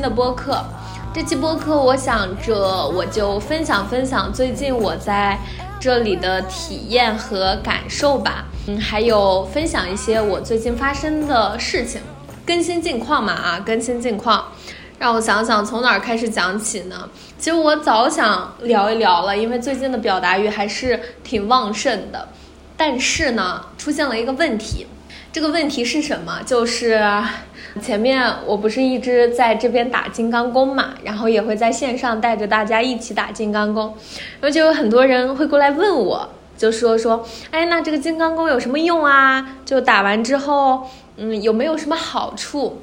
新的播客。这期播客我想着我就分享分享最近我在这里的体验和感受吧，嗯，还有分享一些我最近发生的事情，更新近况嘛啊，更新近况。让我想想从哪儿开始讲起呢？其实我早想聊一聊了，因为最近的表达欲还是挺旺盛的。但是呢，出现了一个问题，这个问题是什么？就是前面我不是一直在这边打金刚功嘛，然后也会在线上带着大家一起打金刚功，然后就有很多人会过来问我，就说说，哎，那这个金刚功有什么用啊？就打完之后，嗯，有没有什么好处？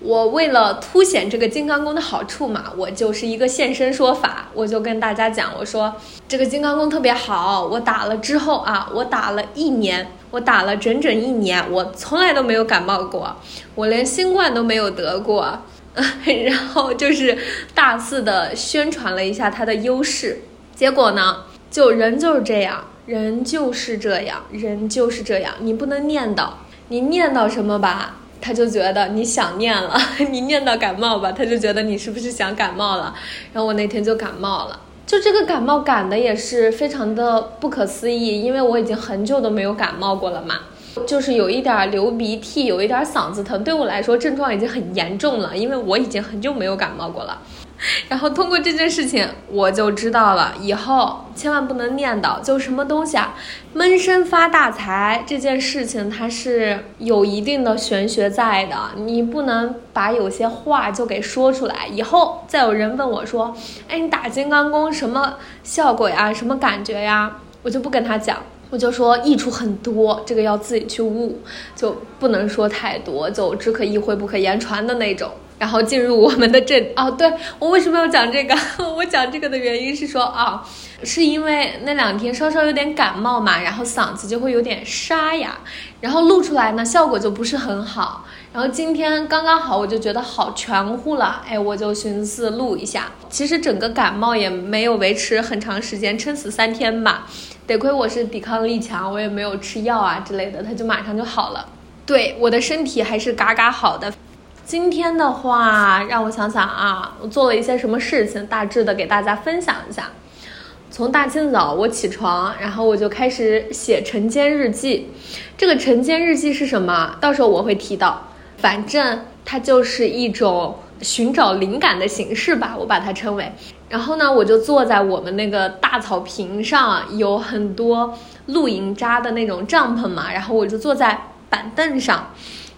我为了凸显这个金刚功的好处嘛，我就是一个现身说法，我就跟大家讲，我说这个金刚功特别好，我打了之后啊，我打了一年，我打了整整一年，我从来都没有感冒过，我连新冠都没有得过，然后就是大肆的宣传了一下它的优势，结果呢，就人就是这样，人就是这样，人就是这样，你不能念叨，你念叨什么吧？他就觉得你想念了，你念到感冒吧，他就觉得你是不是想感冒了？然后我那天就感冒了，就这个感冒感的也是非常的不可思议，因为我已经很久都没有感冒过了嘛，就是有一点流鼻涕，有一点嗓子疼，对我来说症状已经很严重了，因为我已经很久没有感冒过了。然后通过这件事情，我就知道了，以后千万不能念叨，就什么东西啊，闷声发大财这件事情，它是有一定的玄学在的，你不能把有些话就给说出来。以后再有人问我说，哎，你打金刚功什么效果呀，什么感觉呀，我就不跟他讲。我就说益处很多，这个要自己去悟，就不能说太多，就只可意会不可言传的那种。然后进入我们的正哦，对我为什么要讲这个？我讲这个的原因是说啊、是因为那两天稍稍有点感冒嘛，然后嗓子就会有点沙哑，然后录出来呢效果就不是很好。然后今天刚刚好，我就觉得好全乎了，哎，我就寻思录一下。其实整个感冒也没有维持很长时间，撑死三天吧。得亏我是抵抗力强，我也没有吃药啊之类的，它就马上就好了。对我的身体还是嘎嘎好的。今天的话，让我想想啊，我做了一些什么事情，大致的给大家分享一下。从大清早我起床，然后我就开始写晨间日记。这个晨间日记是什么？到时候我会提到。反正它就是一种寻找灵感的形式吧，我把它称为。然后呢，我就坐在我们那个大草坪上，有很多露营扎的那种帐篷嘛，然后我就坐在板凳上。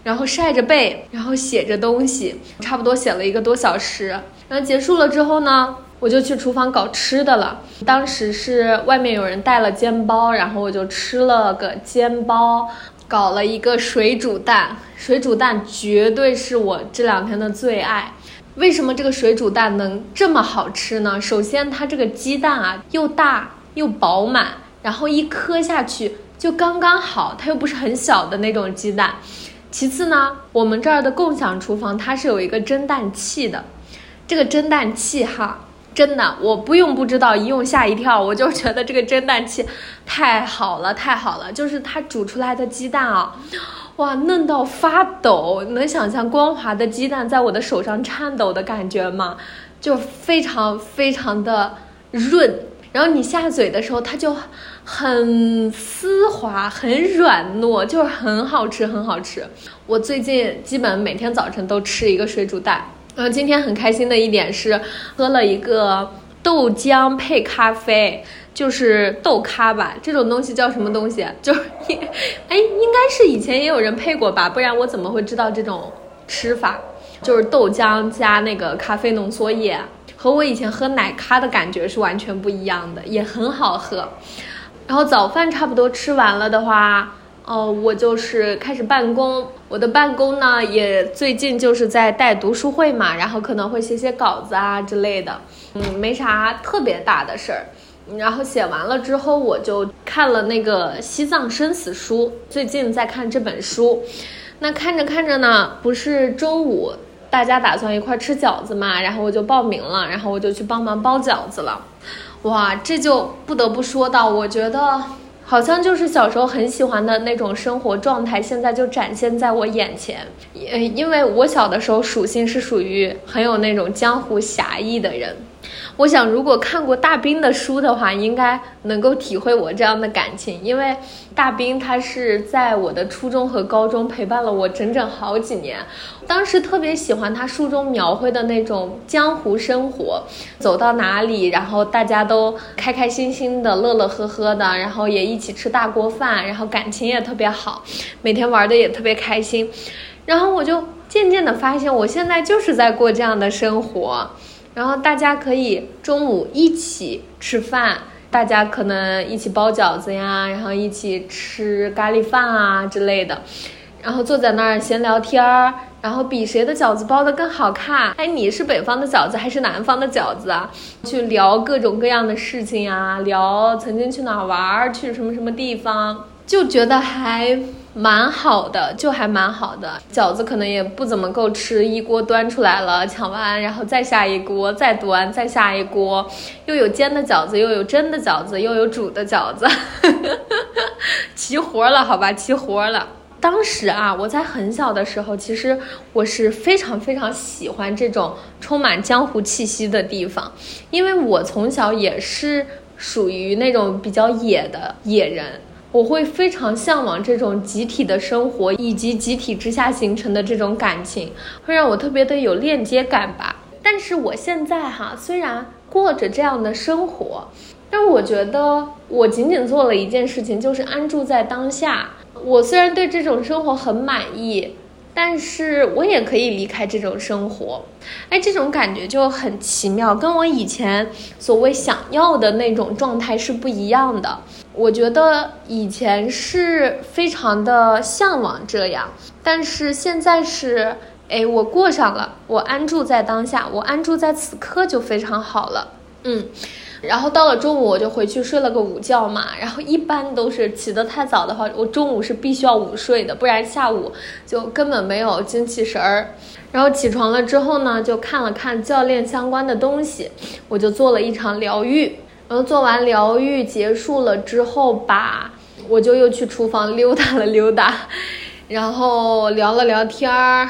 然后晒着背，然后写着东西，差不多写了一个多小时。然后结束了之后呢，我就去厨房搞吃的了。当时是外面有人带了煎包，然后我就吃了个煎包，搞了一个水煮蛋。水煮蛋绝对是我这两天的最爱。为什么这个水煮蛋能这么好吃呢？首先，它这个鸡蛋啊，又大又饱满，然后一颗下去就刚刚好，它又不是很小的那种鸡蛋。其次呢，我们这儿的共享厨房它是有一个蒸蛋器的，这个蒸蛋器哈，真的我不用不知道，一用吓一跳。我就觉得这个蒸蛋器太好了，太好了，就是它煮出来的鸡蛋啊，哇，嫩到发抖，能想象光滑的鸡蛋在我的手上颤抖的感觉吗？就非常非常的润。然后你下嘴的时候，它就很丝滑、很软糯，就是很好吃，很好吃。我最近基本每天早晨都吃一个水煮蛋。然后今天很开心的一点是，喝了一个豆浆配咖啡，就是豆咖吧，这种东西叫什么东西？就是，哎，应该是以前也有人配过吧，不然我怎么会知道这种吃法？就是豆浆加那个咖啡浓缩液。和我以前喝奶咖的感觉是完全不一样的，也很好喝。然后早饭差不多吃完了的话，哦，我就是开始办公。我的办公呢，也最近就是在带读书会嘛，然后可能会写写稿子啊之类的，嗯，没啥特别大的事儿。然后写完了之后，我就看了那个《西藏生死书》，最近在看这本书。那看着看着呢，不是中午大家打算一块吃饺子嘛，然后我就报名了，然后我就去帮忙包饺子了。哇，这就不得不说到，我觉得。好像就是小时候很喜欢的那种生活状态，现在就展现在我眼前。呃，因为我小的时候属性是属于很有那种江湖侠义的人。我想，如果看过大兵的书的话，应该能够体会我这样的感情。因为大兵他是在我的初中和高中陪伴了我整整好几年，当时特别喜欢他书中描绘的那种江湖生活，走到哪里，然后大家都开开心心的、乐乐呵呵的，然后也一起吃大锅饭，然后感情也特别好，每天玩的也特别开心。然后我就渐渐的发现，我现在就是在过这样的生活。然后大家可以中午一起吃饭，大家可能一起包饺子呀，然后一起吃咖喱饭啊之类的，然后坐在那儿闲聊天儿，然后比谁的饺子包的更好看。哎，你是北方的饺子还是南方的饺子啊？去聊各种各样的事情啊，聊曾经去哪儿玩，去什么什么地方。就觉得还蛮好的，就还蛮好的。饺子可能也不怎么够吃，一锅端出来了，抢完然后再下一锅，再端，再下一锅，又有煎的饺子，又有蒸的饺子，又有煮的饺子，齐活了，好吧，齐活了。当时啊，我在很小的时候，其实我是非常非常喜欢这种充满江湖气息的地方，因为我从小也是属于那种比较野的野人。我会非常向往这种集体的生活，以及集体之下形成的这种感情，会让我特别的有链接感吧。但是我现在哈，虽然过着这样的生活，但我觉得我仅仅做了一件事情，就是安住在当下。我虽然对这种生活很满意。但是我也可以离开这种生活，哎，这种感觉就很奇妙，跟我以前所谓想要的那种状态是不一样的。我觉得以前是非常的向往这样，但是现在是，哎，我过上了，我安住在当下，我安住在此刻就非常好了，嗯。然后到了中午，我就回去睡了个午觉嘛。然后一般都是起得太早的话，我中午是必须要午睡的，不然下午就根本没有精气神儿。然后起床了之后呢，就看了看教练相关的东西，我就做了一场疗愈。然后做完疗愈结束了之后吧，我就又去厨房溜达了溜达，然后聊了聊天儿，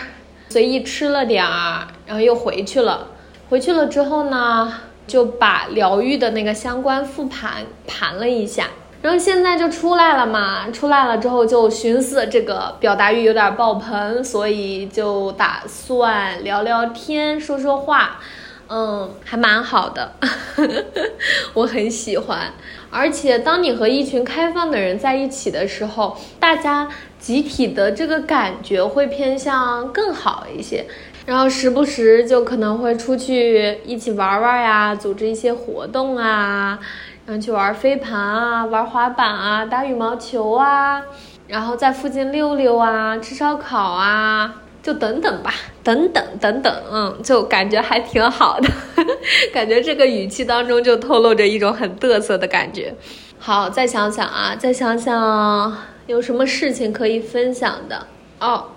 随意吃了点儿，然后又回去了。回去了之后呢？就把疗愈的那个相关复盘盘了一下，然后现在就出来了嘛。出来了之后就寻思这个表达欲有点爆棚，所以就打算聊聊天，说说话，嗯，还蛮好的，我很喜欢。而且当你和一群开放的人在一起的时候，大家集体的这个感觉会偏向更好一些。然后时不时就可能会出去一起玩玩呀，组织一些活动啊，然后去玩飞盘啊，玩滑板啊，打羽毛球啊，然后在附近溜溜啊，吃烧烤啊，就等等吧，等等等等，嗯，就感觉还挺好的，感觉这个语气当中就透露着一种很嘚瑟的感觉。好，再想想啊，再想想有什么事情可以分享的哦。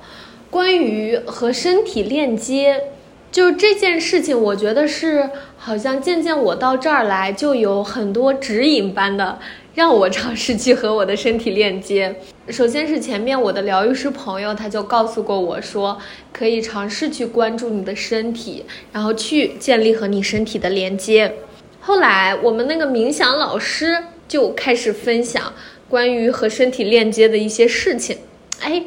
关于和身体链接，就这件事情，我觉得是好像渐渐我到这儿来，就有很多指引般的让我尝试去和我的身体链接。首先是前面我的疗愈师朋友，他就告诉过我说，可以尝试去关注你的身体，然后去建立和你身体的连接。后来我们那个冥想老师就开始分享关于和身体链接的一些事情，哎。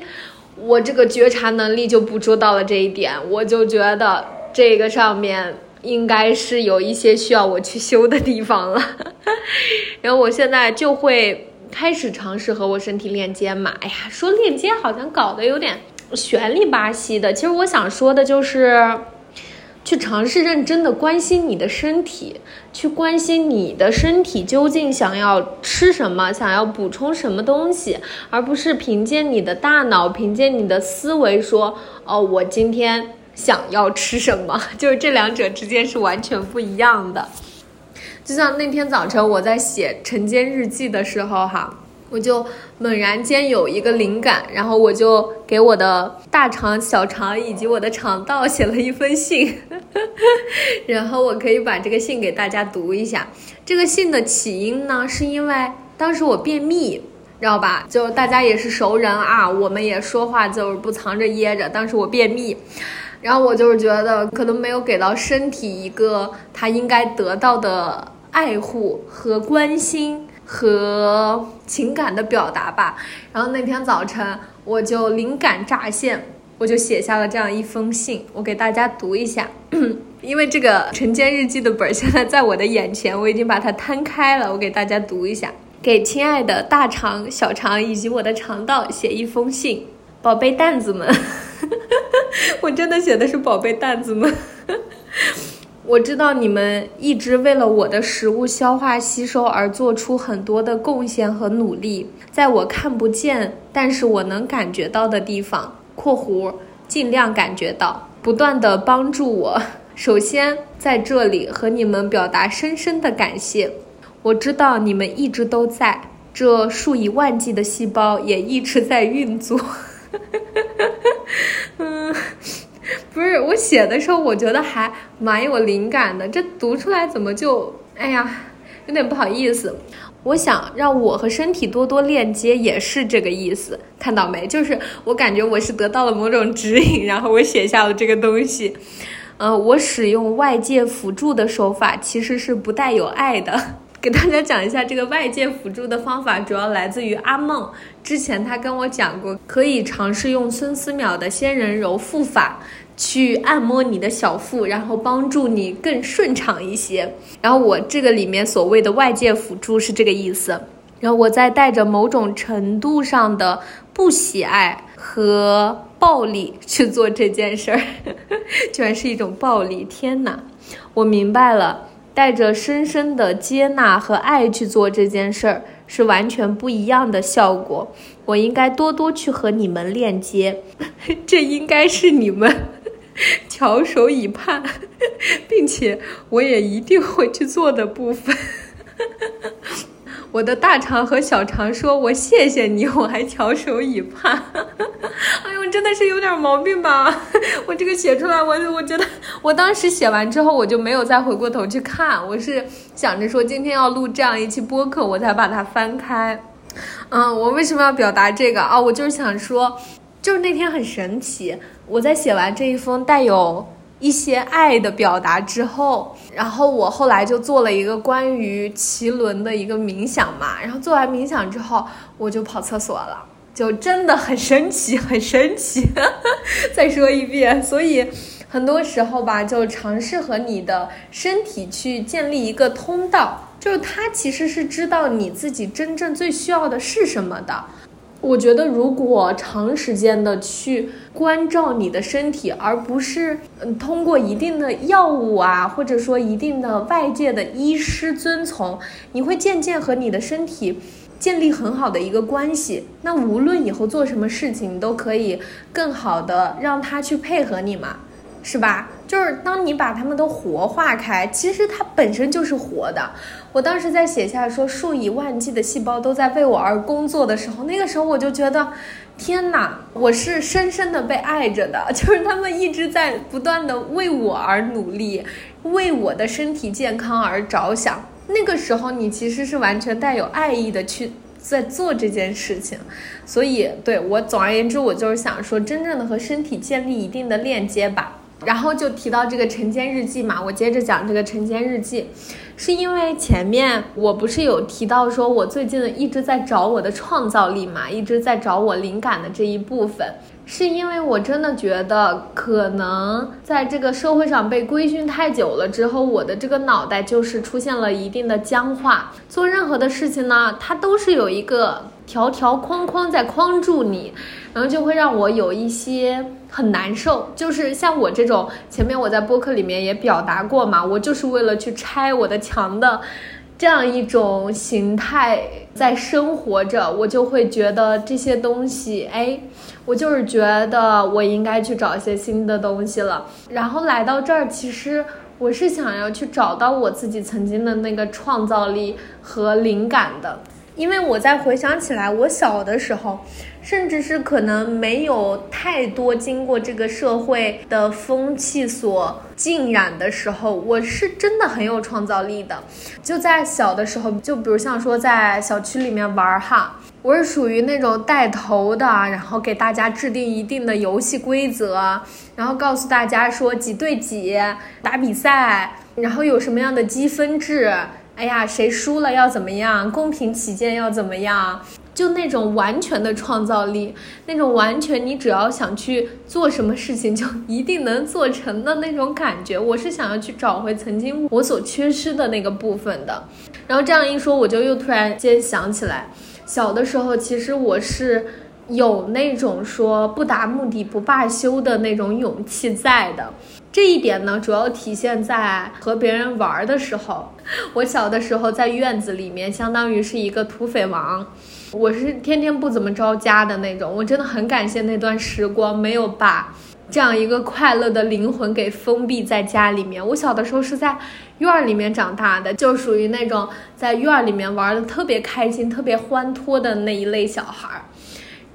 我这个觉察能力就捕捉到了这一点，我就觉得这个上面应该是有一些需要我去修的地方了。然后我现在就会开始尝试和我身体链接嘛。哎呀，说链接好像搞得有点玄里巴西的。其实我想说的就是，去尝试认真的关心你的身体，去关心你的身体究竟想要吃什么，想要补充什么东西，而不是凭借你的大脑，凭借你的思维说，哦，我今天想要吃什么，就是这两者之间是完全不一样的。就像那天早晨我在写晨间日记的时候，哈。我就猛然间有一个灵感，然后我就给我的大肠、小肠以及我的肠道写了一封信，然后我可以把这个信给大家读一下。这个信的起因呢，是因为当时我便秘，知道吧？就大家也是熟人啊，我们也说话就是不藏着掖着。当时我便秘，然后我就是觉得可能没有给到身体一个他应该得到的爱护和关心。和情感的表达吧。然后那天早晨我就灵感乍现，我就写下了这样一封信，我给大家读一下。因为这个晨间日记的本现在在我的眼前，我已经把它摊开了，我给大家读一下。给亲爱的大肠、小肠以及我的肠道写一封信，宝贝蛋子们，我真的写的是宝贝蛋子们。我知道你们一直为了我的食物消化吸收而做出很多的贡献和努力，在我看不见但是我能感觉到的地方（括弧尽量感觉到），不断的帮助我。首先在这里和你们表达深深的感谢。我知道你们一直都在，这数以万计的细胞也一直在运作。嗯。不是我写的时候，我觉得还蛮有灵感的。这读出来怎么就哎呀，有点不好意思。我想让我和身体多多链接，也是这个意思。看到没？就是我感觉我是得到了某种指引，然后我写下了这个东西。嗯，我使用外界辅助的手法其实是不带有爱的。给大家讲一下这个外界辅助的方法，主要来自于阿梦。之前他跟我讲过，可以尝试用孙思邈的仙人揉腹法。去按摩你的小腹，然后帮助你更顺畅一些。然后我这个里面所谓的外界辅助是这个意思。然后我再带着某种程度上的不喜爱和暴力去做这件事儿，居然是一种暴力！天哪，我明白了，带着深深的接纳和爱去做这件事儿是完全不一样的效果。我应该多多去和你们链接，这应该是你们。翘首以盼，并且我也一定会去做的部分。我的大肠和小肠说：“我谢谢你，我还翘首以盼。”哎呦，真的是有点毛病吧？我这个写出来，我我觉得我当时写完之后，我就没有再回过头去看。我是想着说今天要录这样一期播客，我才把它翻开。嗯，我为什么要表达这个啊？我就是想说。就是那天很神奇，我在写完这一封带有一些爱的表达之后，然后我后来就做了一个关于奇轮的一个冥想嘛，然后做完冥想之后，我就跑厕所了，就真的很神奇，很神奇。再说一遍，所以很多时候吧，就尝试和你的身体去建立一个通道，就是它其实是知道你自己真正最需要的是什么的。我觉得，如果长时间的去关照你的身体，而不是嗯通过一定的药物啊，或者说一定的外界的医师遵从，你会渐渐和你的身体建立很好的一个关系。那无论以后做什么事情，都可以更好的让他去配合你嘛，是吧？就是当你把它们都活化开，其实它本身就是活的。我当时在写下说数以万计的细胞都在为我而工作的时候，那个时候我就觉得，天哪，我是深深的被爱着的，就是他们一直在不断的为我而努力，为我的身体健康而着想。那个时候你其实是完全带有爱意的去在做这件事情，所以对我总而言之，我就是想说，真正的和身体建立一定的链接吧。然后就提到这个晨间日记嘛，我接着讲这个晨间日记。是因为前面我不是有提到说，我最近一直在找我的创造力嘛，一直在找我灵感的这一部分。是因为我真的觉得，可能在这个社会上被规训太久了之后，我的这个脑袋就是出现了一定的僵化。做任何的事情呢，它都是有一个条条框框在框住你，然后就会让我有一些很难受。就是像我这种，前面我在播客里面也表达过嘛，我就是为了去拆我的墙的。这样一种形态在生活着，我就会觉得这些东西，哎，我就是觉得我应该去找一些新的东西了。然后来到这儿，其实我是想要去找到我自己曾经的那个创造力和灵感的。因为我在回想起来，我小的时候，甚至是可能没有太多经过这个社会的风气所浸染的时候，我是真的很有创造力的。就在小的时候，就比如像说在小区里面玩儿哈，我是属于那种带头的，然后给大家制定一定的游戏规则，然后告诉大家说几对几打比赛，然后有什么样的积分制。哎呀，谁输了要怎么样？公平起见要怎么样？就那种完全的创造力，那种完全你只要想去做什么事情就一定能做成的那种感觉，我是想要去找回曾经我所缺失的那个部分的。然后这样一说，我就又突然间想起来，小的时候其实我是有那种说不达目的不罢休的那种勇气在的。这一点呢，主要体现在和别人玩的时候。我小的时候在院子里面，相当于是一个土匪王，我是天天不怎么着家的那种。我真的很感谢那段时光，没有把这样一个快乐的灵魂给封闭在家里面。我小的时候是在院儿里面长大的，就属于那种在院儿里面玩的特别开心、特别欢脱的那一类小孩儿。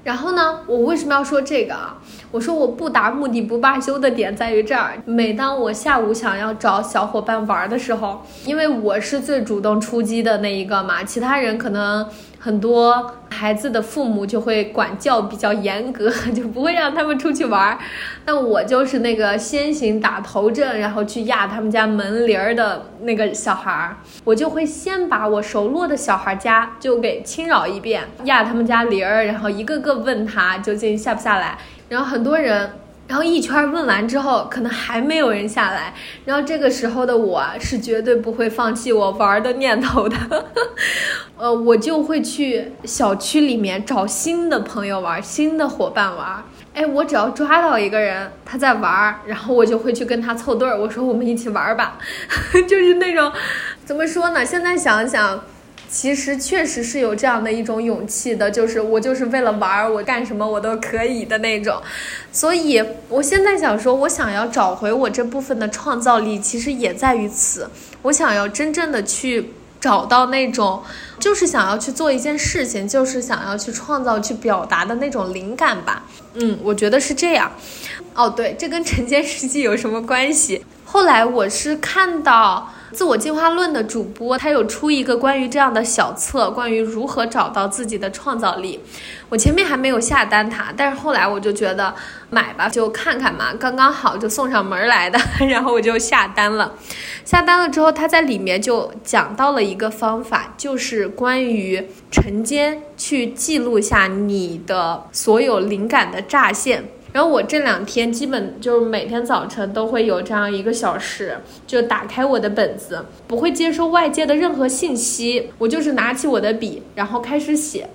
然后呢，我为什么要说这个啊？我说我不达目的不罢休的点在于这儿。每当我下午想要找小伙伴玩的时候，因为我是最主动出击的那一个嘛，其他人可能。很多孩子的父母就会管教比较严格，就不会让他们出去玩儿。那我就是那个先行打头阵，然后去压他们家门铃儿的那个小孩儿。我就会先把我熟络的小孩家就给侵扰一遍，压他们家铃儿，然后一个个问他究竟下不下来。然后很多人。然后一圈问完之后，可能还没有人下来。然后这个时候的我是绝对不会放弃我玩的念头的，呃，我就会去小区里面找新的朋友玩，新的伙伴玩。哎，我只要抓到一个人他在玩，然后我就会去跟他凑对儿，我说我们一起玩吧，就是那种，怎么说呢？现在想想。其实确实是有这样的一种勇气的，就是我就是为了玩儿，我干什么我都可以的那种。所以我现在想说，我想要找回我这部分的创造力，其实也在于此。我想要真正的去找到那种，就是想要去做一件事情，就是想要去创造、去表达的那种灵感吧。嗯，我觉得是这样。哦，对，这跟晨间实际有什么关系？后来我是看到。自我进化论的主播，他有出一个关于这样的小册，关于如何找到自己的创造力。我前面还没有下单它，但是后来我就觉得买吧，就看看嘛，刚刚好就送上门来的，然后我就下单了。下单了之后，他在里面就讲到了一个方法，就是关于晨间去记录下你的所有灵感的乍现。然后我这两天基本就是每天早晨都会有这样一个小时，就打开我的本子，不会接收外界的任何信息，我就是拿起我的笔，然后开始写，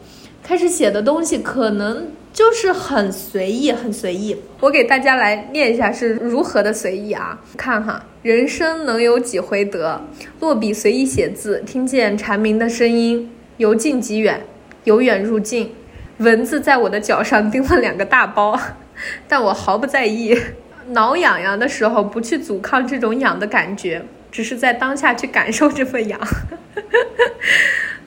开始写的东西可能就是很随意，很随意。我给大家来念一下是如何的随意啊？看哈，人生能有几回得？落笔随意写字，听见蝉鸣的声音，由近及远，由远入近，蚊子在我的脚上叮了两个大包。但我毫不在意，挠痒痒的时候不去阻抗这种痒的感觉，只是在当下去感受这份痒。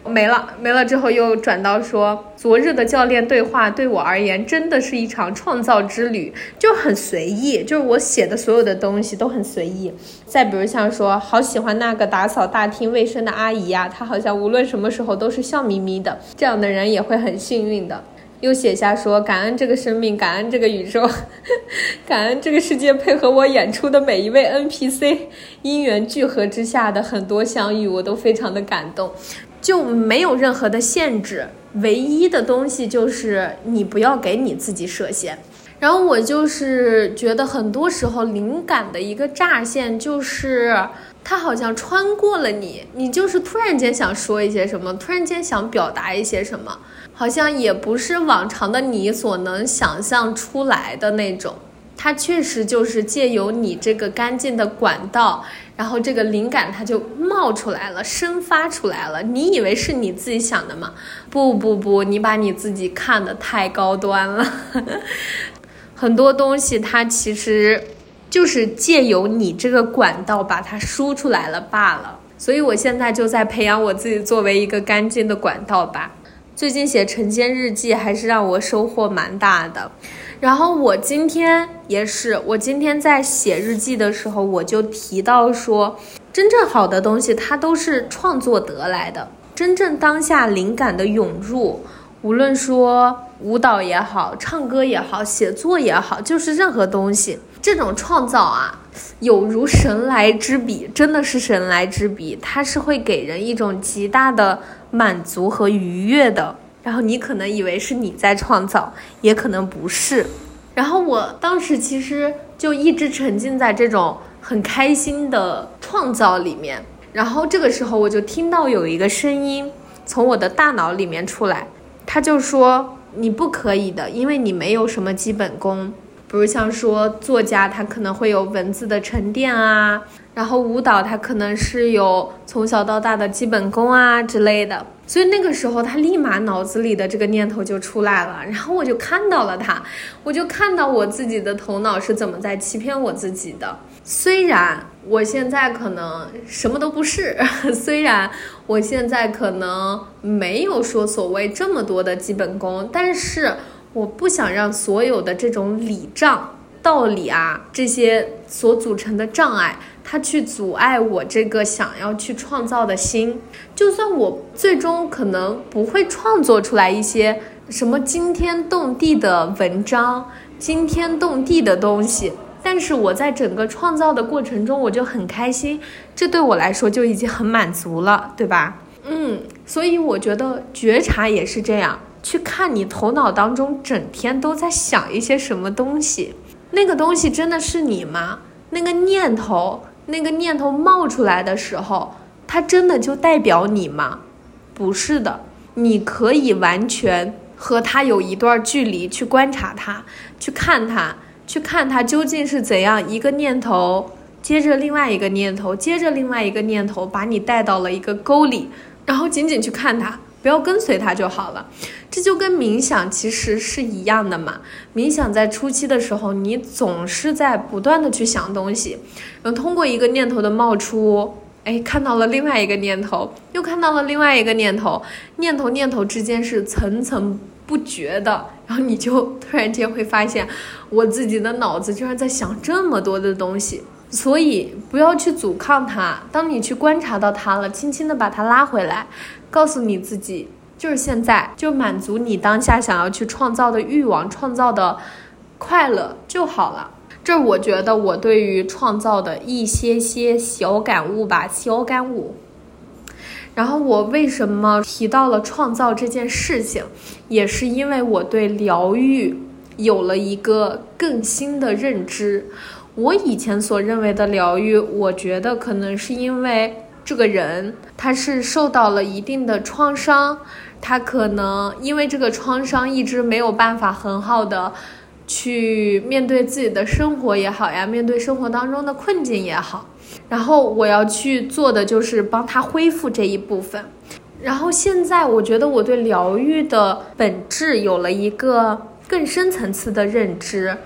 没了，没了之后又转到说，昨日的教练对话对我而言真的是一场创造之旅，就很随意，就是我写的所有的东西都很随意。再比如像说，好喜欢那个打扫大厅卫生的阿姨呀，她好像无论什么时候都是笑眯眯的，这样的人也会很幸运的。又写下说：“感恩这个生命，感恩这个宇宙，感恩这个世界配合我演出的每一位 NPC，因缘聚合之下的很多相遇，我都非常的感动。就没有任何的限制，唯一的东西就是你不要给你自己设限。然后我就是觉得很多时候灵感的一个乍现就是它好像穿过了你，你就是突然间想说一些什么，突然间想表达一些什么，好像也不是往常的你所能想象出来的那种。它确实就是借由你这个干净的管道，然后这个灵感它就冒出来了，生发出来了。你以为是你自己想的吗？不不不，你把你自己看得太高端了。很多东西它其实就是借由你这个管道把它输出来了罢了。所以我现在就在培养我自己作为一个干净的管道吧。最近写晨间日记还是让我收获蛮大的。然后我今天也是，我今天在写日记的时候，我就提到说，真正好的东西它都是创作得来的，真正当下灵感的涌入，无论说舞蹈也好，唱歌也好，写作也好，就是任何东西，这种创造啊，有如神来之笔，真的是神来之笔，它是会给人一种极大的满足和愉悦的。然后你可能以为是你在创造，也可能不是。然后我当时其实就一直沉浸在这种很开心的创造里面。然后这个时候我就听到有一个声音从我的大脑里面出来，他就说你不可以的，因为你没有什么基本功。比如像说作家，他可能会有文字的沉淀啊，然后舞蹈他可能是有从小到大的基本功啊之类的。所以那个时候，他立马脑子里的这个念头就出来了，然后我就看到了他，我就看到我自己的头脑是怎么在欺骗我自己的。虽然我现在可能什么都不是，虽然我现在可能没有说所谓这么多的基本功，但是我不想让所有的这种礼障。道理啊，这些所组成的障碍，它去阻碍我这个想要去创造的心。就算我最终可能不会创作出来一些什么惊天动地的文章、惊天动地的东西，但是我在整个创造的过程中，我就很开心，这对我来说就已经很满足了，对吧？嗯，所以我觉得觉察也是这样，去看你头脑当中整天都在想一些什么东西。那个东西真的是你吗？那个念头，那个念头冒出来的时候，它真的就代表你吗？不是的，你可以完全和它有一段距离去观察它，去看它，去看它究竟是怎样一个念头接着另外一个念头，接着另外一个念头，把你带到了一个沟里，然后仅仅去看它。不要跟随它就好了，这就跟冥想其实是一样的嘛。冥想在初期的时候，你总是在不断的去想东西，然后通过一个念头的冒出，哎，看到了另外一个念头，又看到了另外一个念头，念头念头之间是层层不绝的，然后你就突然间会发现，我自己的脑子居然在想这么多的东西。所以不要去阻抗它，当你去观察到它了，轻轻的把它拉回来，告诉你自己，就是现在，就满足你当下想要去创造的欲望，创造的快乐就好了。这我觉得我对于创造的一些些小感悟吧，小感悟。然后我为什么提到了创造这件事情，也是因为我对疗愈有了一个更新的认知。我以前所认为的疗愈，我觉得可能是因为这个人他是受到了一定的创伤，他可能因为这个创伤一直没有办法很好的去面对自己的生活也好呀，面对生活当中的困境也好，然后我要去做的就是帮他恢复这一部分。然后现在我觉得我对疗愈的本质有了一个更深层次的认知。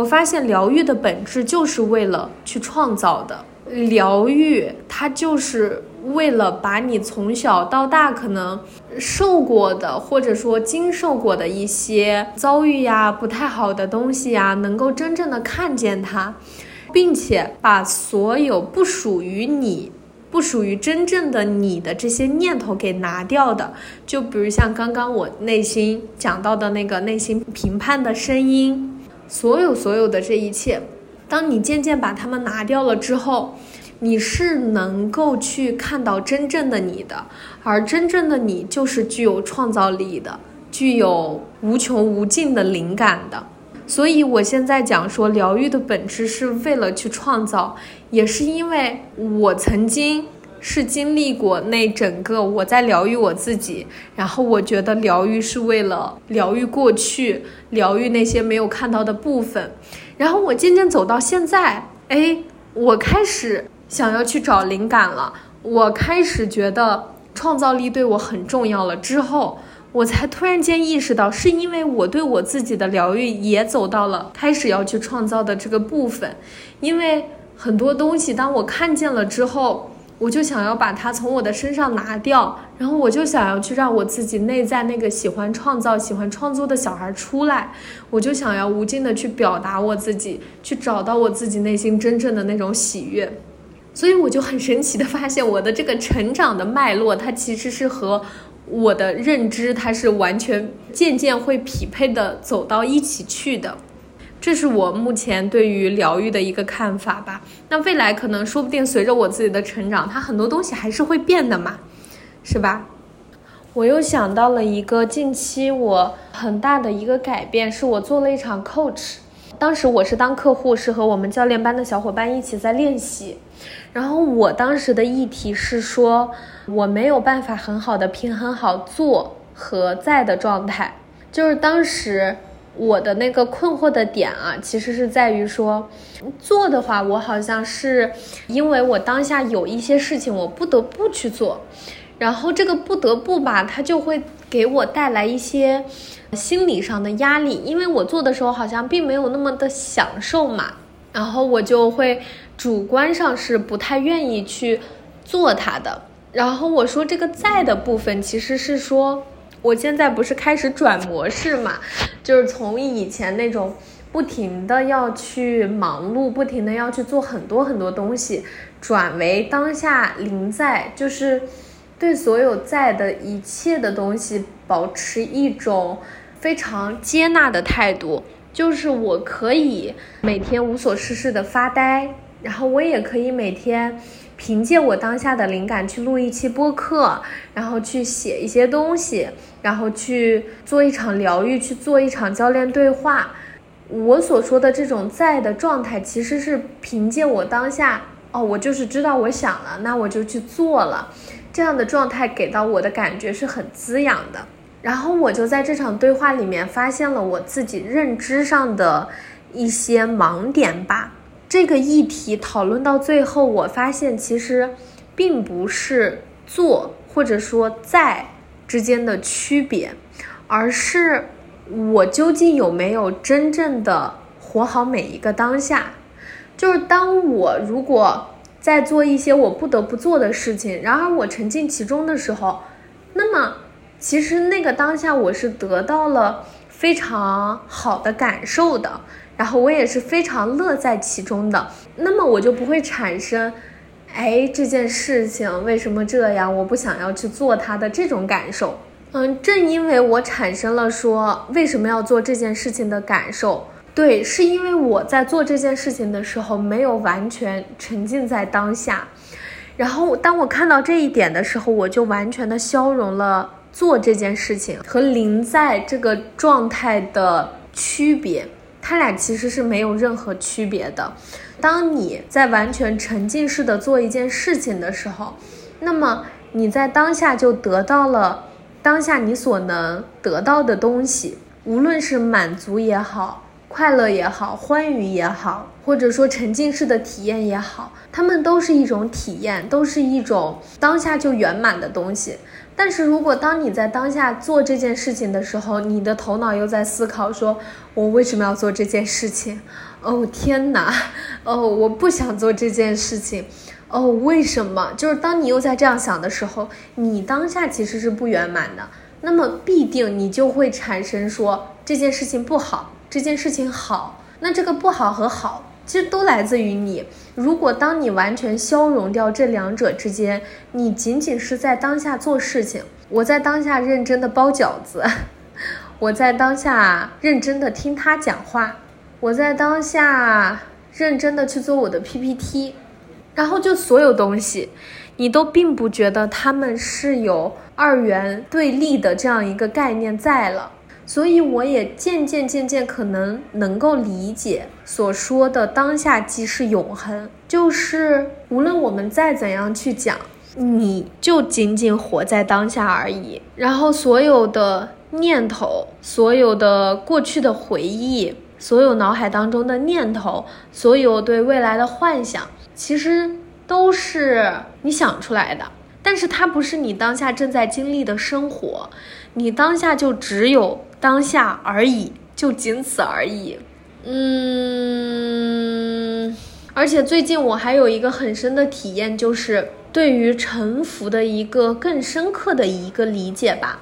我发现疗愈的本质就是为了去创造的，疗愈它就是为了把你从小到大可能受过的，或者说经受过的一些遭遇呀、不太好的东西呀，能够真正的看见它，并且把所有不属于你、不属于真正的你的这些念头给拿掉的。就比如像刚刚我内心讲到的那个内心评判的声音。所有所有的这一切，当你渐渐把它们拿掉了之后，你是能够去看到真正的你的，而真正的你就是具有创造力的，具有无穷无尽的灵感的。所以我现在讲说，疗愈的本质是为了去创造，也是因为我曾经是经历过那整个我在疗愈我自己，然后我觉得疗愈是为了疗愈过去，疗愈那些没有看到的部分，然后我渐渐走到现在，哎，我开始想要去找灵感了，我开始觉得创造力对我很重要了之后。我才突然间意识到，是因为我对我自己的疗愈也走到了开始要去创造的这个部分，因为很多东西当我看见了之后，我就想要把它从我的身上拿掉，然后我就想要去让我自己内在那个喜欢创造、喜欢创作的小孩出来，我就想要无尽的去表达我自己，去找到我自己内心真正的那种喜悦，所以我就很神奇的发现，我的这个成长的脉络，它其实是和。我的认知，它是完全渐渐会匹配的走到一起去的，这是我目前对于疗愈的一个看法吧。那未来可能说不定随着我自己的成长，它很多东西还是会变的嘛，是吧？我又想到了一个近期我很大的一个改变，是我做了一场 coach，当时我是当客户，是和我们教练班的小伙伴一起在练习。然后我当时的议题是说，我没有办法很好的平衡好做和在的状态。就是当时我的那个困惑的点啊，其实是在于说，做的话，我好像是因为我当下有一些事情我不得不去做，然后这个不得不吧，它就会给我带来一些心理上的压力，因为我做的时候好像并没有那么的享受嘛，然后我就会。主观上是不太愿意去做它的。然后我说这个在的部分，其实是说我现在不是开始转模式嘛，就是从以前那种不停的要去忙碌，不停的要去做很多很多东西，转为当下临在，就是对所有在的一切的东西保持一种非常接纳的态度，就是我可以每天无所事事的发呆。然后我也可以每天凭借我当下的灵感去录一期播客，然后去写一些东西，然后去做一场疗愈，去做一场教练对话。我所说的这种在的状态，其实是凭借我当下哦，我就是知道我想了，那我就去做了，这样的状态给到我的感觉是很滋养的。然后我就在这场对话里面发现了我自己认知上的一些盲点吧。这个议题讨论到最后，我发现其实并不是做或者说在之间的区别，而是我究竟有没有真正的活好每一个当下。就是当我如果在做一些我不得不做的事情，然而我沉浸其中的时候，那么其实那个当下我是得到了非常好的感受的。然后我也是非常乐在其中的，那么我就不会产生，哎，这件事情为什么这样？我不想要去做它的这种感受。嗯，正因为我产生了说为什么要做这件事情的感受，对，是因为我在做这件事情的时候没有完全沉浸在当下。然后当我看到这一点的时候，我就完全的消融了做这件事情和临在这个状态的区别。它俩其实是没有任何区别的。当你在完全沉浸式的做一件事情的时候，那么你在当下就得到了当下你所能得到的东西，无论是满足也好，快乐也好，欢愉也好，或者说沉浸式的体验也好，它们都是一种体验，都是一种当下就圆满的东西。但是如果当你在当下做这件事情的时候，你的头脑又在思考说，我为什么要做这件事情？哦天哪，哦我不想做这件事情，哦为什么？就是当你又在这样想的时候，你当下其实是不圆满的，那么必定你就会产生说这件事情不好，这件事情好，那这个不好和好。其实都来自于你。如果当你完全消融掉这两者之间，你仅仅是在当下做事情。我在当下认真的包饺子，我在当下认真的听他讲话，我在当下认真的去做我的 PPT，然后就所有东西，你都并不觉得他们是有二元对立的这样一个概念在了。所以我也渐渐渐渐可能能够理解所说的当下即是永恒，就是无论我们再怎样去讲，你就仅仅活在当下而已。然后所有的念头，所有的过去的回忆，所有脑海当中的念头，所有对未来的幻想，其实都是你想出来的。但是它不是你当下正在经历的生活，你当下就只有。当下而已，就仅此而已。嗯，而且最近我还有一个很深的体验，就是对于臣服的一个更深刻的一个理解吧。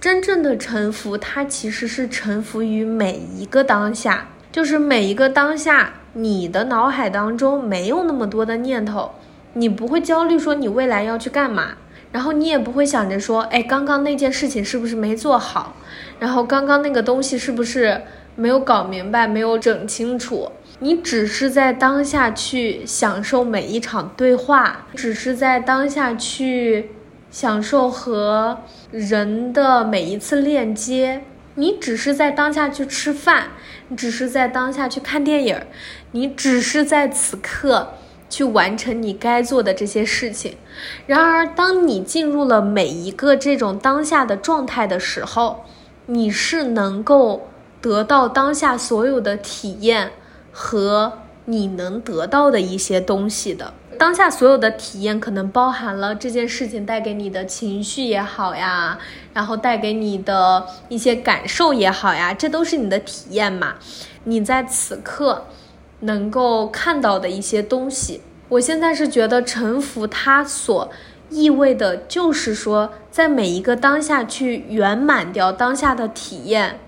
真正的臣服，它其实是臣服于每一个当下，就是每一个当下，你的脑海当中没有那么多的念头，你不会焦虑说你未来要去干嘛。然后你也不会想着说，哎，刚刚那件事情是不是没做好？然后刚刚那个东西是不是没有搞明白、没有整清楚？你只是在当下去享受每一场对话，只是在当下去享受和人的每一次链接。你只是在当下去吃饭，你只是在当下去看电影，你只是在此刻。去完成你该做的这些事情。然而，当你进入了每一个这种当下的状态的时候，你是能够得到当下所有的体验和你能得到的一些东西的。当下所有的体验可能包含了这件事情带给你的情绪也好呀，然后带给你的一些感受也好呀，这都是你的体验嘛。你在此刻。能够看到的一些东西，我现在是觉得臣服它所意味的，就是说在每一个当下去圆满掉当下的体验，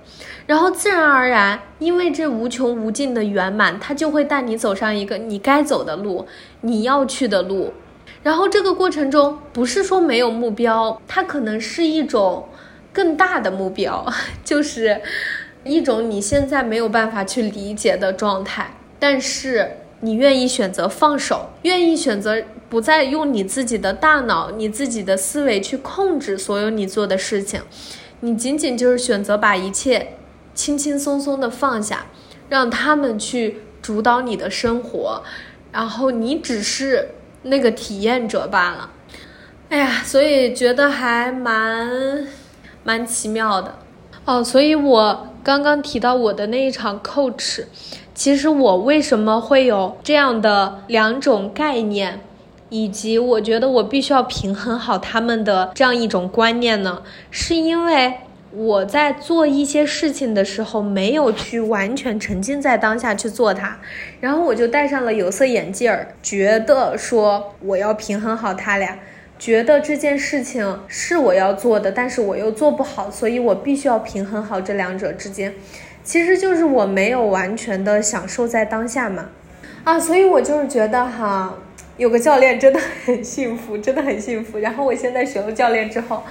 然后自然而然，因为这无穷无尽的圆满，它就会带你走上一个你该走的路，你要去的路。然后这个过程中，不是说没有目标，它可能是一种更大的目标，就是一种你现在没有办法去理解的状态。但是你愿意选择放手，愿意选择不再用你自己的大脑、你自己的思维去控制所有你做的事情，你仅仅就是选择把一切轻轻松松的放下，让他们去主导你的生活，然后你只是那个体验者罢了。哎呀，所以觉得还蛮蛮奇妙的哦。所以我刚刚提到我的那一场 coach。其实我为什么会有这样的两种概念，以及我觉得我必须要平衡好他们的这样一种观念呢？是因为我在做一些事情的时候，没有去完全沉浸在当下去做它，然后我就戴上了有色眼镜儿，觉得说我要平衡好它俩，觉得这件事情是我要做的，但是我又做不好，所以我必须要平衡好这两者之间。其实就是我没有完全的享受在当下嘛，啊，所以我就是觉得哈，有个教练真的很幸福，真的很幸福。然后我现在学了教练之后，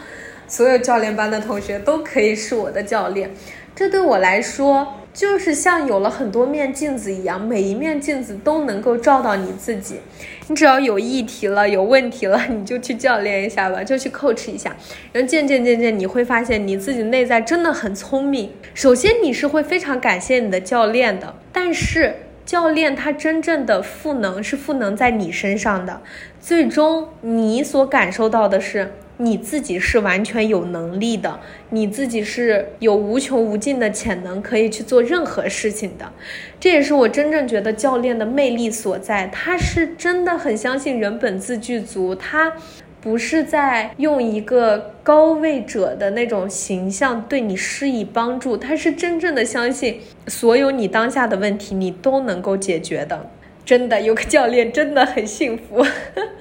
所有教练班的同学都可以是我的教练，这对我来说。就是像有了很多面镜子一样，每一面镜子都能够照到你自己。你只要有议题了、有问题了，你就去教练一下吧，就去 coach 一下。然后渐渐渐渐，你会发现你自己内在真的很聪明。首先，你是会非常感谢你的教练的，但是教练他真正的赋能是赋能在你身上的，最终你所感受到的是。你自己是完全有能力的，你自己是有无穷无尽的潜能，可以去做任何事情的。这也是我真正觉得教练的魅力所在。他是真的很相信人本自具足，他不是在用一个高位者的那种形象对你施以帮助，他是真正的相信所有你当下的问题你都能够解决的。真的有个教练真的很幸福，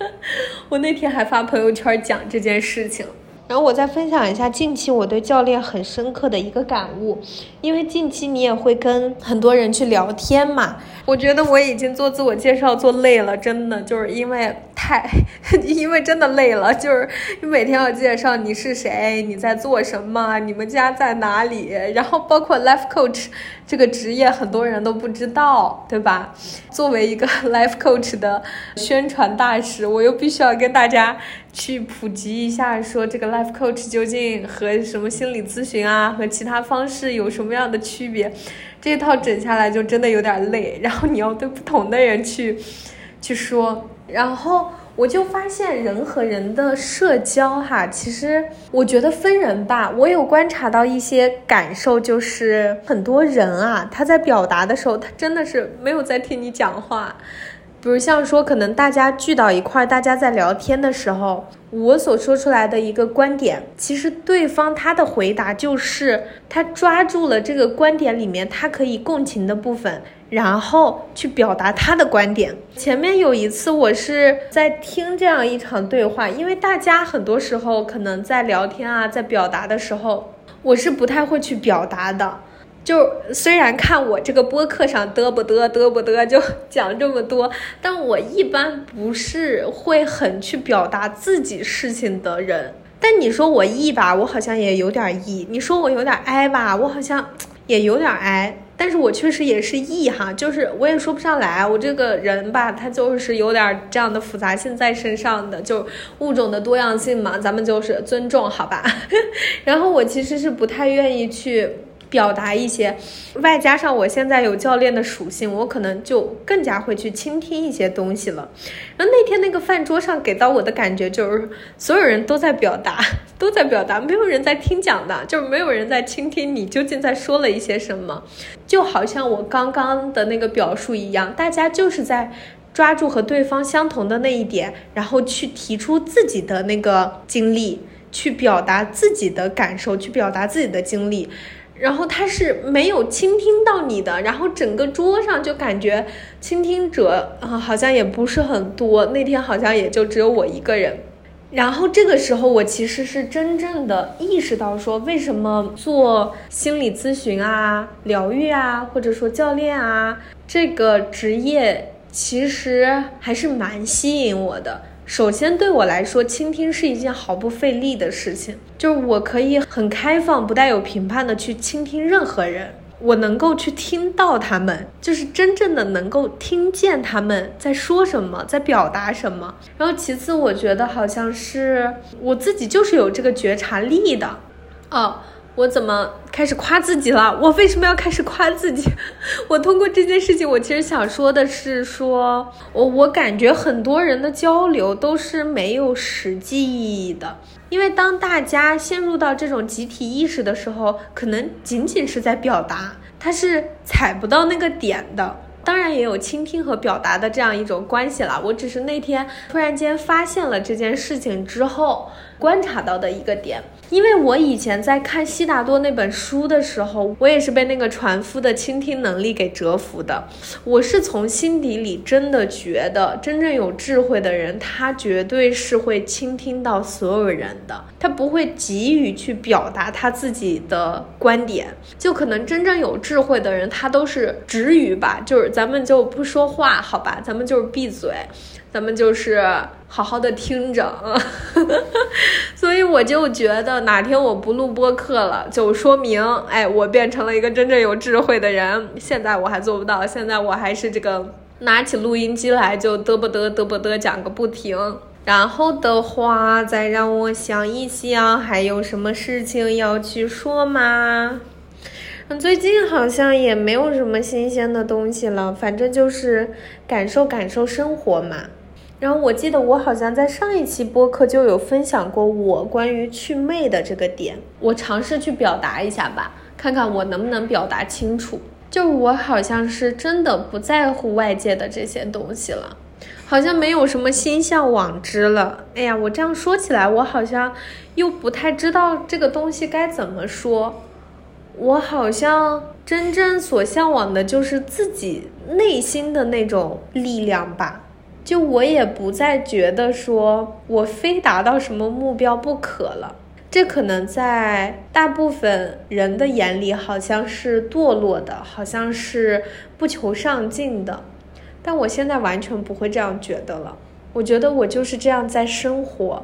我那天还发朋友圈讲这件事情，然后我再分享一下近期我对教练很深刻的一个感悟，因为近期你也会跟很多人去聊天嘛，我觉得我已经做自我介绍做累了，真的就是因为太，因为真的累了，就是你每天要介绍你是谁，你在做什么，你们家在哪里，然后包括 life coach 这个职业，很多人都不知道，对吧？作为一个 life coach 的宣传大使，我又必须要跟大家去普及一下，说这个 life coach 究竟和什么心理咨询啊，和其他方式有什么样的区别？这套整下来就真的有点累，然后你要对不同的人去去说。然后我就发现人和人的社交哈，其实我觉得分人吧。我有观察到一些感受，就是很多人啊，他在表达的时候，他真的是没有在听你讲话。比如像说，可能大家聚到一块儿，大家在聊天的时候，我所说出来的一个观点，其实对方他的回答就是他抓住了这个观点里面他可以共情的部分，然后去表达他的观点。前面有一次我是在听这样一场对话，因为大家很多时候可能在聊天啊，在表达的时候，我是不太会去表达的。就虽然看我这个播客上嘚不嘚嘚不嘚就讲这么多，但我一般不是会很去表达自己事情的人。但你说我 E 吧，我好像也有点 E；你说我有点 I 吧，我好像也有点 I。但是我确实也是 E 哈，就是我也说不上来，我这个人吧，他就是有点这样的复杂性在身上的，就物种的多样性嘛，咱们就是尊重好吧。然后我其实是不太愿意去。表达一些，外加上我现在有教练的属性，我可能就更加会去倾听一些东西了。然后那天那个饭桌上给到我的感觉就是，所有人都在表达，都在表达，没有人在听讲的，就是没有人在倾听你究竟在说了一些什么。就好像我刚刚的那个表述一样，大家就是在抓住和对方相同的那一点，然后去提出自己的那个经历，去表达自己的感受，去表达自己的经历。然后他是没有倾听到你的，然后整个桌上就感觉倾听者啊好像也不是很多，那天好像也就只有我一个人。然后这个时候我其实是真正的意识到说，为什么做心理咨询啊、疗愈啊，或者说教练啊这个职业，其实还是蛮吸引我的。首先，对我来说，倾听是一件毫不费力的事情。就是我可以很开放、不带有评判的去倾听任何人，我能够去听到他们，就是真正的能够听见他们在说什么，在表达什么。然后，其次，我觉得好像是我自己就是有这个觉察力的，哦。我怎么开始夸自己了？我为什么要开始夸自己？我通过这件事情，我其实想说的是，说我我感觉很多人的交流都是没有实际意义的，因为当大家陷入到这种集体意识的时候，可能仅仅是在表达，他是踩不到那个点的。当然也有倾听和表达的这样一种关系了。我只是那天突然间发现了这件事情之后。观察到的一个点，因为我以前在看悉达多那本书的时候，我也是被那个船夫的倾听能力给折服的。我是从心底里真的觉得，真正有智慧的人，他绝对是会倾听到所有人的，他不会急于去表达他自己的观点。就可能真正有智慧的人，他都是止语吧，就是咱们就不说话，好吧，咱们就是闭嘴。咱们就是好好的听着，所以我就觉得哪天我不录播课了，就说明哎，我变成了一个真正有智慧的人。现在我还做不到，现在我还是这个拿起录音机来就嘚啵嘚嘚啵嘚讲个不停。然后的话，再让我想一想，还有什么事情要去说吗？最近好像也没有什么新鲜的东西了，反正就是感受感受生活嘛。然后我记得我好像在上一期播客就有分享过我关于祛魅的这个点，我尝试去表达一下吧，看看我能不能表达清楚。就我好像是真的不在乎外界的这些东西了，好像没有什么心向往之了。哎呀，我这样说起来，我好像又不太知道这个东西该怎么说。我好像真正所向往的就是自己内心的那种力量吧。就我也不再觉得说我非达到什么目标不可了，这可能在大部分人的眼里好像是堕落的，好像是不求上进的，但我现在完全不会这样觉得了。我觉得我就是这样在生活，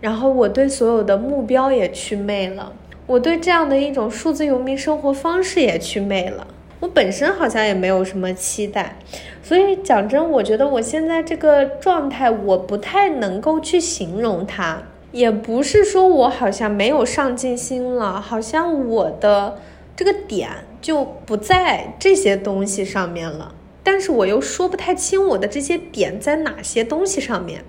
然后我对所有的目标也祛魅了，我对这样的一种数字游民生活方式也祛魅了。我本身好像也没有什么期待，所以讲真，我觉得我现在这个状态，我不太能够去形容它。也不是说我好像没有上进心了，好像我的这个点就不在这些东西上面了。但是我又说不太清我的这些点在哪些东西上面，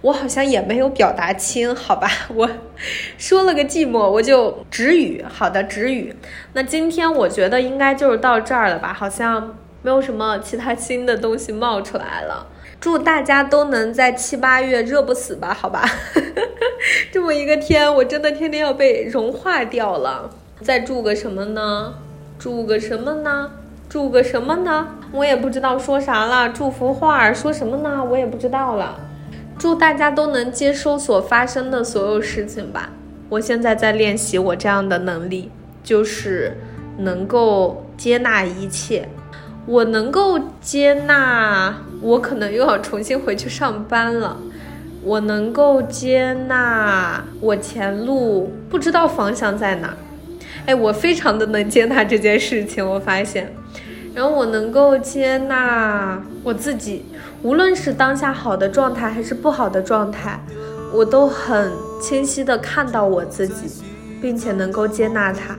我好像也没有表达清，好吧？我说了个寂寞，我就止语。好的，止语。那今天我觉得应该就是到这儿了吧？好像没有什么其他新的东西冒出来了。祝大家都能在七八月热不死吧，好吧？这么一个天，我真的天天要被融化掉了。再祝个什么呢？祝个什么呢？祝个什么呢？我也不知道说啥了。祝福话说什么呢？我也不知道了。祝大家都能接收所发生的所有事情吧。我现在在练习我这样的能力，就是能够接纳一切。我能够接纳，我可能又要重新回去上班了。我能够接纳，我前路不知道方向在哪。哎，我非常的能接纳这件事情，我发现。然后我能够接纳我自己，无论是当下好的状态还是不好的状态，我都很清晰的看到我自己，并且能够接纳它。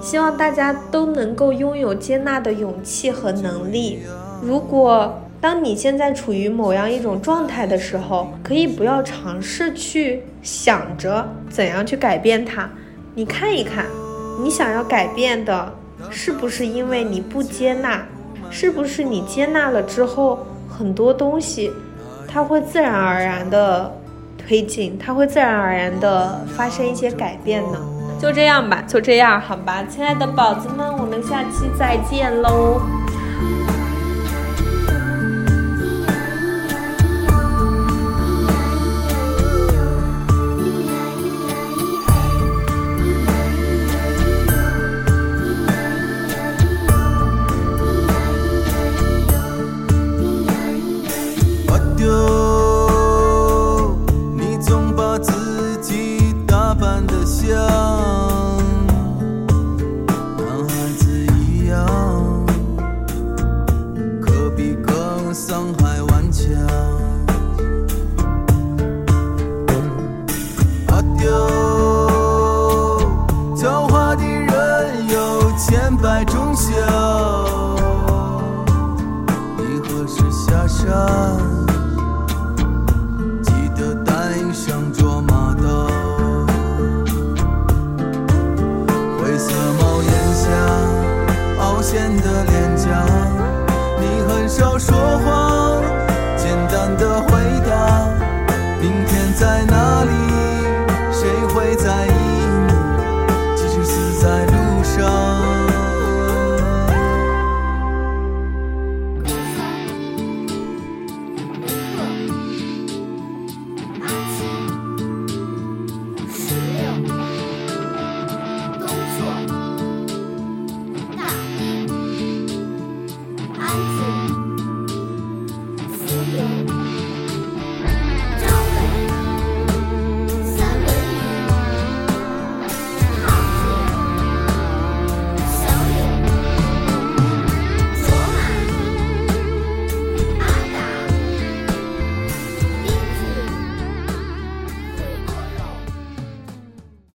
希望大家都能够拥有接纳的勇气和能力。如果当你现在处于某样一种状态的时候，可以不要尝试去想着怎样去改变它。你看一看，你想要改变的是不是因为你不接纳？是不是你接纳了之后，很多东西它会自然而然的推进，它会自然而然的发生一些改变呢？就这样吧，就这样，好吧，亲爱的宝子们，我们下期再见喽。的顽强